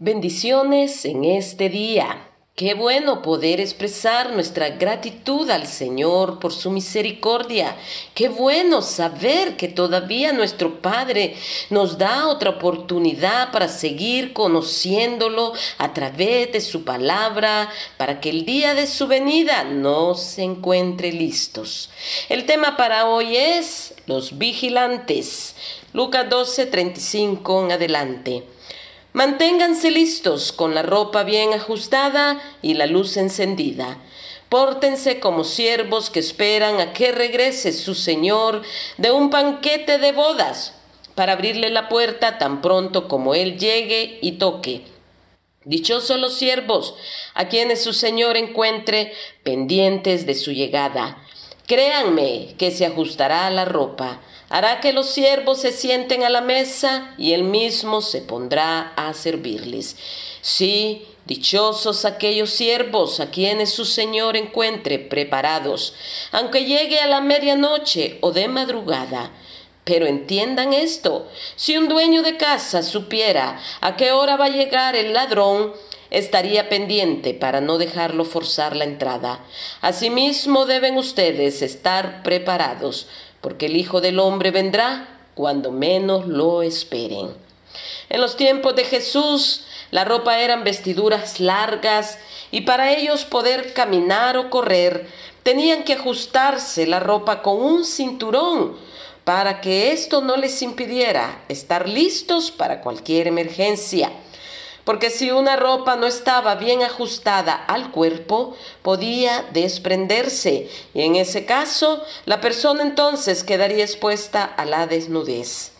Bendiciones en este día. Qué bueno poder expresar nuestra gratitud al Señor por su misericordia. Qué bueno saber que todavía nuestro Padre nos da otra oportunidad para seguir conociéndolo a través de su palabra, para que el día de su venida nos se encuentre listos. El tema para hoy es los vigilantes. Lucas 12, 35 en adelante. Manténganse listos con la ropa bien ajustada y la luz encendida. Pórtense como siervos que esperan a que regrese su Señor de un banquete de bodas para abrirle la puerta tan pronto como Él llegue y toque. Dichosos los siervos a quienes su Señor encuentre pendientes de su llegada. Créanme que se ajustará la ropa hará que los siervos se sienten a la mesa y él mismo se pondrá a servirles. Sí, dichosos aquellos siervos a quienes su Señor encuentre preparados, aunque llegue a la medianoche o de madrugada. Pero entiendan esto, si un dueño de casa supiera a qué hora va a llegar el ladrón, estaría pendiente para no dejarlo forzar la entrada. Asimismo deben ustedes estar preparados, porque el Hijo del Hombre vendrá cuando menos lo esperen. En los tiempos de Jesús, la ropa eran vestiduras largas y para ellos poder caminar o correr, tenían que ajustarse la ropa con un cinturón para que esto no les impidiera estar listos para cualquier emergencia porque si una ropa no estaba bien ajustada al cuerpo, podía desprenderse y en ese caso la persona entonces quedaría expuesta a la desnudez.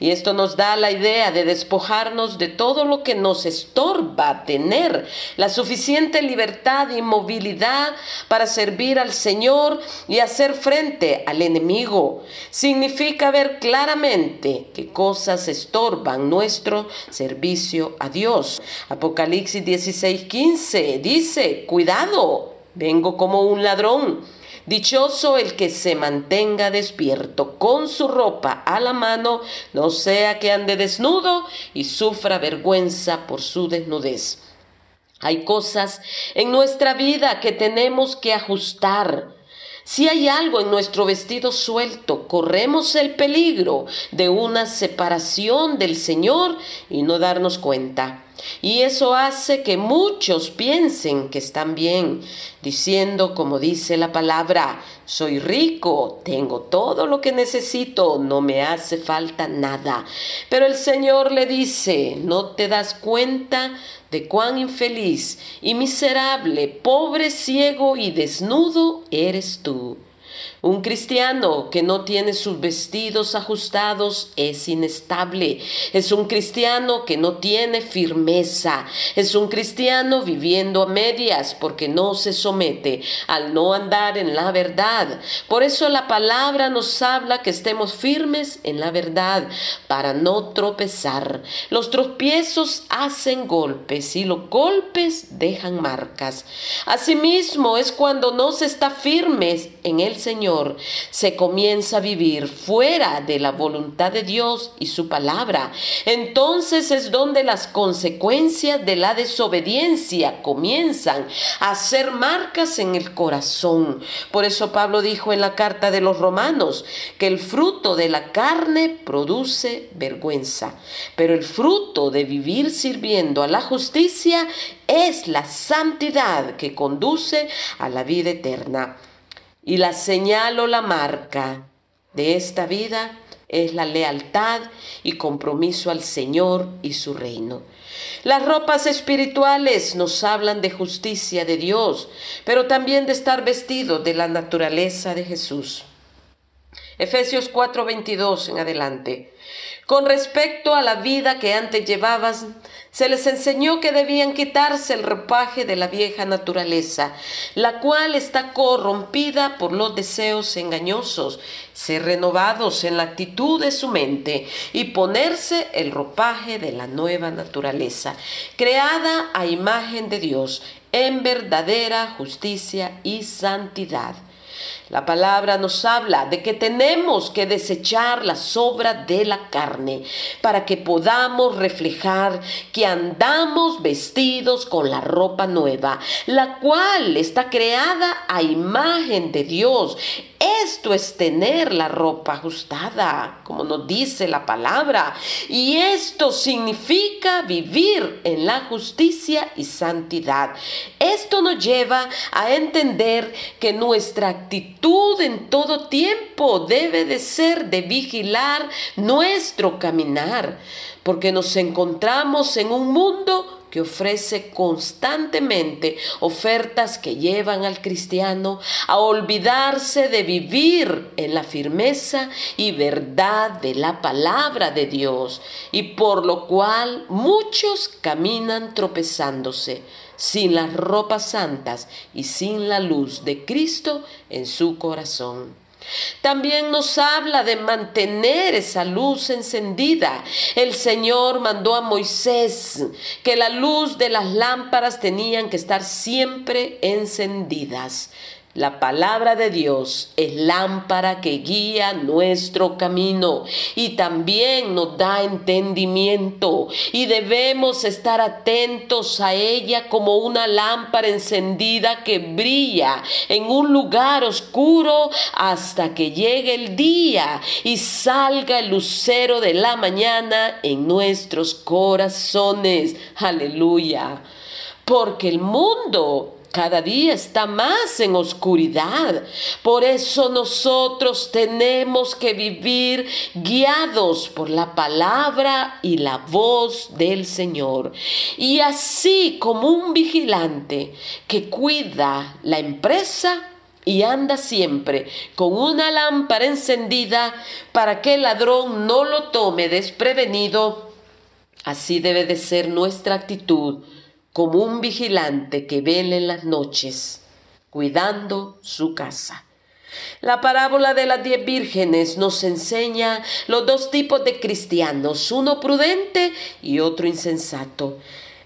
Y esto nos da la idea de despojarnos de todo lo que nos estorba tener la suficiente libertad y movilidad para servir al Señor y hacer frente al enemigo. Significa ver claramente qué cosas estorban nuestro servicio a Dios. Apocalipsis 16:15 dice, cuidado, vengo como un ladrón. Dichoso el que se mantenga despierto con su ropa a la mano, no sea que ande desnudo y sufra vergüenza por su desnudez. Hay cosas en nuestra vida que tenemos que ajustar. Si hay algo en nuestro vestido suelto, corremos el peligro de una separación del Señor y no darnos cuenta. Y eso hace que muchos piensen que están bien, diciendo como dice la palabra, soy rico, tengo todo lo que necesito, no me hace falta nada. Pero el Señor le dice, no te das cuenta de cuán infeliz y miserable, pobre, ciego y desnudo eres tú. Un cristiano que no tiene sus vestidos ajustados es inestable. Es un cristiano que no tiene firmeza. Es un cristiano viviendo a medias porque no se somete al no andar en la verdad. Por eso la palabra nos habla que estemos firmes en la verdad para no tropezar. Los tropiezos hacen golpes y los golpes dejan marcas. Asimismo es cuando no se está firmes en el Señor se comienza a vivir fuera de la voluntad de Dios y su palabra, entonces es donde las consecuencias de la desobediencia comienzan a hacer marcas en el corazón. Por eso Pablo dijo en la carta de los romanos que el fruto de la carne produce vergüenza, pero el fruto de vivir sirviendo a la justicia es la santidad que conduce a la vida eterna. Y la señal o la marca de esta vida es la lealtad y compromiso al Señor y su reino. Las ropas espirituales nos hablan de justicia de Dios, pero también de estar vestido de la naturaleza de Jesús. Efesios 4:22 en adelante. Con respecto a la vida que antes llevabas, se les enseñó que debían quitarse el ropaje de la vieja naturaleza, la cual está corrompida por los deseos engañosos, ser renovados en la actitud de su mente y ponerse el ropaje de la nueva naturaleza, creada a imagen de Dios en verdadera justicia y santidad. La palabra nos habla de que tenemos que desechar la sobra de la carne para que podamos reflejar que andamos vestidos con la ropa nueva, la cual está creada a imagen de Dios. Esto es tener la ropa ajustada, como nos dice la palabra. Y esto significa vivir en la justicia y santidad. Esto nos lleva a entender que nuestra actitud en todo tiempo debe de ser de vigilar nuestro caminar, porque nos encontramos en un mundo que ofrece constantemente ofertas que llevan al cristiano a olvidarse de vivir en la firmeza y verdad de la palabra de Dios, y por lo cual muchos caminan tropezándose sin las ropas santas y sin la luz de Cristo en su corazón. También nos habla de mantener esa luz encendida. El Señor mandó a Moisés que la luz de las lámparas tenían que estar siempre encendidas. La palabra de Dios es lámpara que guía nuestro camino y también nos da entendimiento y debemos estar atentos a ella como una lámpara encendida que brilla en un lugar oscuro hasta que llegue el día y salga el lucero de la mañana en nuestros corazones. Aleluya. Porque el mundo cada día está más en oscuridad. Por eso nosotros tenemos que vivir guiados por la palabra y la voz del Señor. Y así como un vigilante que cuida la empresa, y anda siempre con una lámpara encendida para que el ladrón no lo tome desprevenido, así debe de ser nuestra actitud como un vigilante que vela en las noches, cuidando su casa. La parábola de las diez vírgenes nos enseña los dos tipos de cristianos, uno prudente y otro insensato.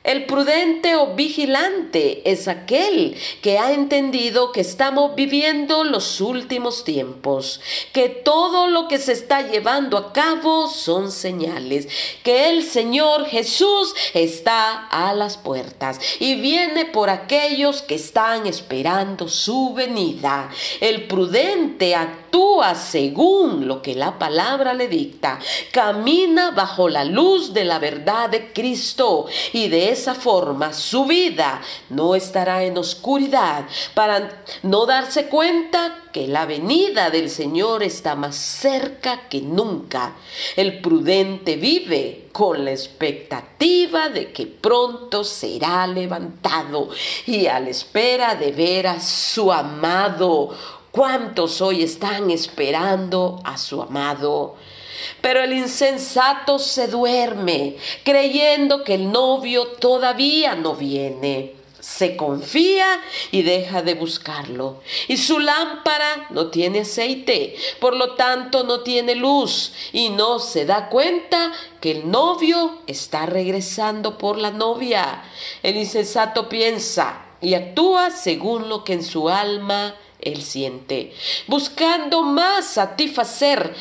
El prudente o vigilante es aquel que ha entendido que estamos viviendo los últimos tiempos, que todo lo que se está llevando a cabo son señales, que el Señor Jesús está a las puertas y viene por aquellos que están esperando su venida. El prudente actúa según lo que la palabra le dicta, camina bajo la luz de la verdad de Cristo y de esa forma su vida no estará en oscuridad para no darse cuenta que la venida del Señor está más cerca que nunca. El prudente vive con la expectativa de que pronto será levantado y a la espera de ver a su amado. ¿Cuántos hoy están esperando a su amado? Pero el insensato se duerme, creyendo que el novio todavía no viene. Se confía y deja de buscarlo. Y su lámpara no tiene aceite, por lo tanto no tiene luz y no se da cuenta que el novio está regresando por la novia. El insensato piensa y actúa según lo que en su alma él siente, buscando más satisfacer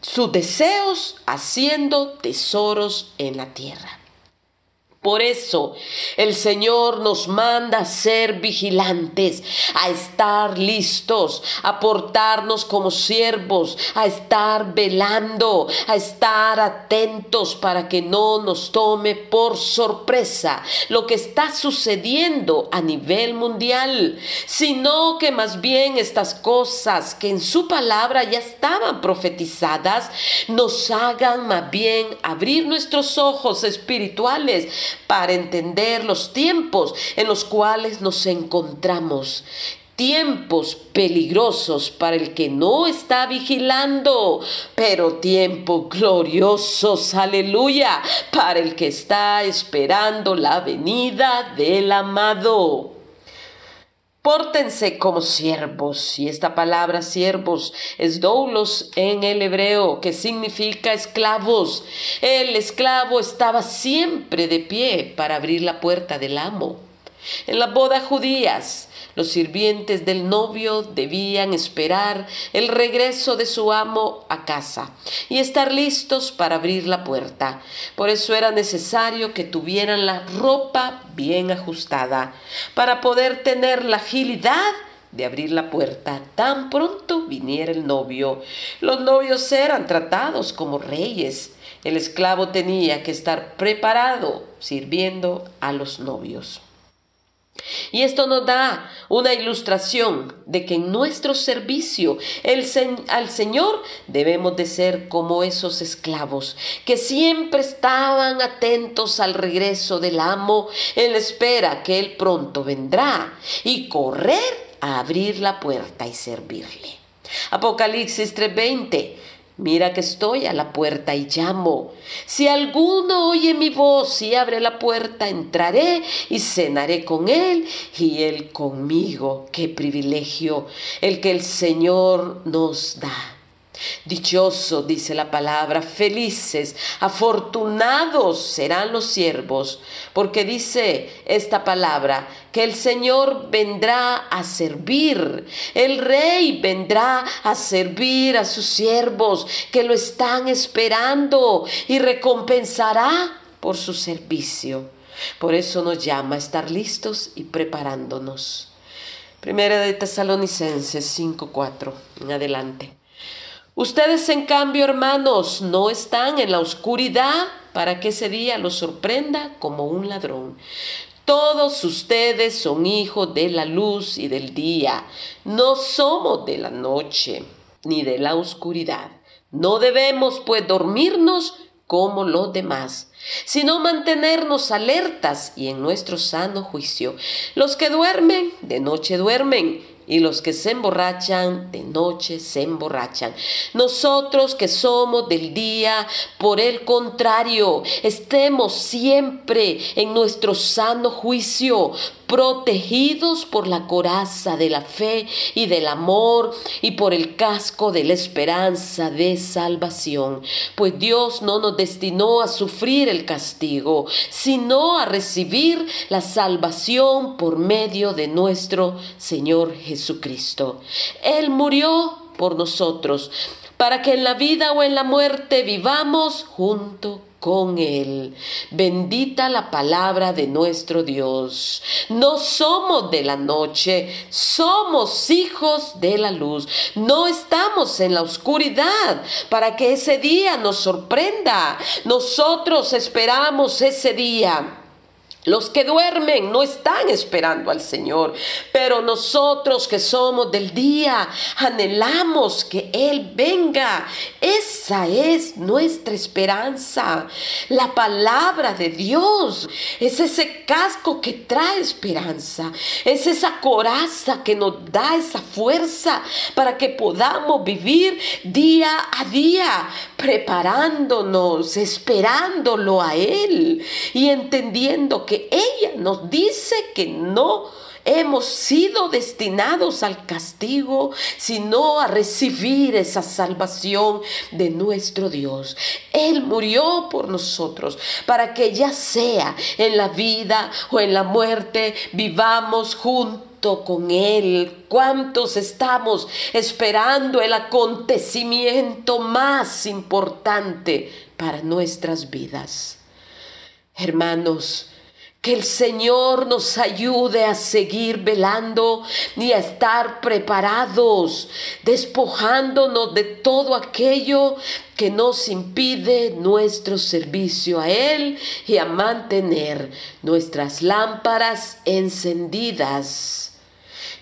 sus deseos haciendo tesoros en la tierra. Por eso el Señor nos manda a ser vigilantes, a estar listos, a portarnos como siervos, a estar velando, a estar atentos para que no nos tome por sorpresa lo que está sucediendo a nivel mundial, sino que más bien estas cosas que en su palabra ya estaban profetizadas nos hagan más bien abrir nuestros ojos espirituales para entender los tiempos en los cuales nos encontramos. Tiempos peligrosos para el que no está vigilando, pero tiempos gloriosos, aleluya, para el que está esperando la venida del amado. Pórtense como siervos, y esta palabra siervos es doulos en el hebreo, que significa esclavos. El esclavo estaba siempre de pie para abrir la puerta del amo. En las bodas judías, los sirvientes del novio debían esperar el regreso de su amo a casa y estar listos para abrir la puerta. Por eso era necesario que tuvieran la ropa bien ajustada para poder tener la agilidad de abrir la puerta tan pronto viniera el novio. Los novios eran tratados como reyes. El esclavo tenía que estar preparado sirviendo a los novios. Y esto nos da una ilustración de que en nuestro servicio al Señor debemos de ser como esos esclavos que siempre estaban atentos al regreso del amo en la espera que Él pronto vendrá y correr a abrir la puerta y servirle. Apocalipsis 3:20 Mira que estoy a la puerta y llamo. Si alguno oye mi voz y abre la puerta, entraré y cenaré con él y él conmigo. Qué privilegio el que el Señor nos da. Dichoso, dice la palabra, felices, afortunados serán los siervos, porque dice esta palabra que el Señor vendrá a servir, el rey vendrá a servir a sus siervos que lo están esperando y recompensará por su servicio. Por eso nos llama a estar listos y preparándonos. Primera de Tesalonicenses 5:4 en adelante. Ustedes, en cambio, hermanos, no están en la oscuridad para que ese día los sorprenda como un ladrón. Todos ustedes son hijos de la luz y del día. No somos de la noche ni de la oscuridad. No debemos, pues, dormirnos como los demás, sino mantenernos alertas y en nuestro sano juicio. Los que duermen, de noche duermen y los que se emborrachan de noche se emborrachan. Nosotros que somos del día, por el contrario, estemos siempre en nuestro sano juicio, protegidos por la coraza de la fe y del amor y por el casco de la esperanza de salvación. Pues Dios no nos destinó a sufrir el castigo, sino a recibir la salvación por medio de nuestro Señor Jesucristo. Él murió por nosotros, para que en la vida o en la muerte vivamos junto con Él. Bendita la palabra de nuestro Dios. No somos de la noche, somos hijos de la luz. No estamos en la oscuridad para que ese día nos sorprenda. Nosotros esperamos ese día los que duermen no están esperando al Señor, pero nosotros que somos del día anhelamos que Él venga. Esa es nuestra esperanza. La palabra de Dios es ese casco que trae esperanza. Es esa coraza que nos da esa fuerza para que podamos vivir día a día, preparándonos, esperándolo a Él y entendiendo que que ella nos dice que no hemos sido destinados al castigo, sino a recibir esa salvación de nuestro Dios. Él murió por nosotros para que ya sea en la vida o en la muerte, vivamos juntos con Él. ¿Cuántos estamos esperando el acontecimiento más importante para nuestras vidas? Hermanos, que el Señor nos ayude a seguir velando y a estar preparados, despojándonos de todo aquello que nos impide nuestro servicio a Él y a mantener nuestras lámparas encendidas.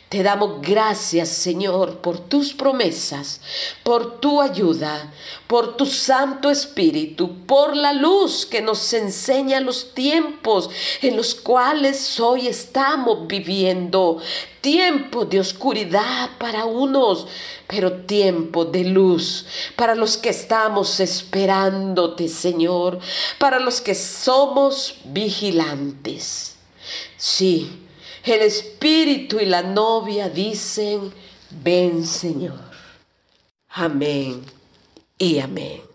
Te damos gracias, Señor, por tus promesas, por tu ayuda, por tu Santo Espíritu, por la luz que nos enseña los tiempos en los cuales hoy estamos viviendo. Tiempo de oscuridad para unos, pero tiempo de luz para los que estamos esperándote, Señor, para los que somos vigilantes. Sí el espíritu y la novia dicen, ven Señor. Amén y amén.